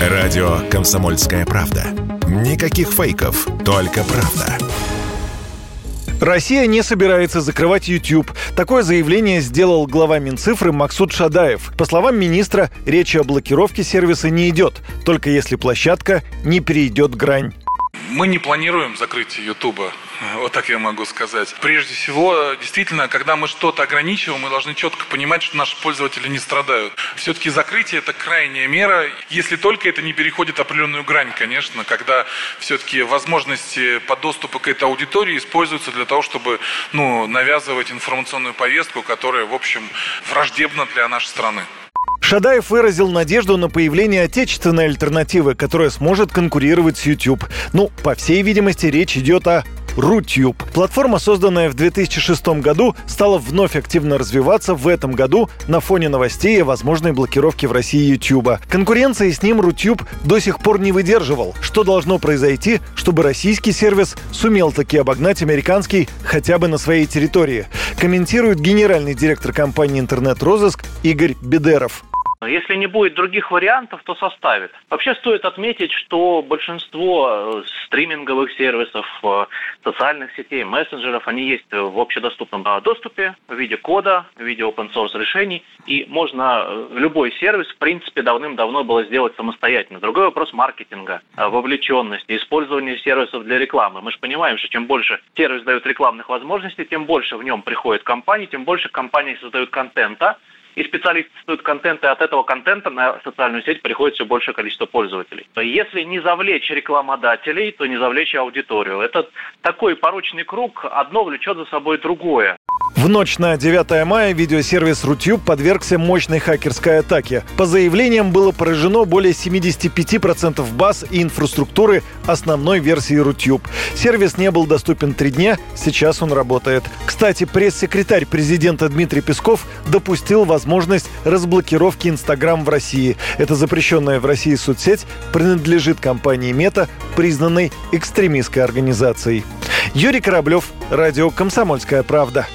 Радио «Комсомольская правда». Никаких фейков, только правда. Россия не собирается закрывать YouTube. Такое заявление сделал глава Минцифры Максут Шадаев. По словам министра, речи о блокировке сервиса не идет, только если площадка не перейдет грань. Мы не планируем закрытие Ютуба. Вот так я могу сказать. Прежде всего, действительно, когда мы что-то ограничиваем, мы должны четко понимать, что наши пользователи не страдают. Все-таки закрытие – это крайняя мера, если только это не переходит определенную грань, конечно, когда все-таки возможности по доступу к этой аудитории используются для того, чтобы ну, навязывать информационную повестку, которая, в общем, враждебна для нашей страны. Шадаев выразил надежду на появление отечественной альтернативы, которая сможет конкурировать с YouTube. Ну, по всей видимости, речь идет о Рутюб. Платформа, созданная в 2006 году, стала вновь активно развиваться в этом году на фоне новостей о возможной блокировке в России Ютуба. Конкуренции с ним Рутюб до сих пор не выдерживал. Что должно произойти, чтобы российский сервис сумел таки обогнать американский хотя бы на своей территории? Комментирует генеральный директор компании «Интернет-розыск» Игорь Бедеров. Если не будет других вариантов, то составит. Вообще стоит отметить, что большинство э, стриминговых сервисов, э, социальных сетей, мессенджеров, они есть в общедоступном э, доступе в виде кода, в виде open source решений. И можно любой сервис, в принципе, давным-давно было сделать самостоятельно. Другой вопрос маркетинга, вовлеченности, использования сервисов для рекламы. Мы же понимаем, что чем больше сервис дает рекламных возможностей, тем больше в нем приходит компаний, тем больше компаний создают контента, и специалисты создают контент, и от этого контента на социальную сеть приходит все большее количество пользователей. Если не завлечь рекламодателей, то не завлечь аудиторию. Это такой порочный круг, одно влечет за собой другое. В ночь на 9 мая видеосервис Рутюб подвергся мощной хакерской атаке. По заявлениям было поражено более 75% баз и инфраструктуры основной версии Рутюб. Сервис не был доступен три дня, сейчас он работает. Кстати, пресс-секретарь президента Дмитрий Песков допустил возможность разблокировки Инстаграм в России. Это запрещенная в России соцсеть принадлежит компании Мета, признанной экстремистской организацией. Юрий Кораблев, радио «Комсомольская правда».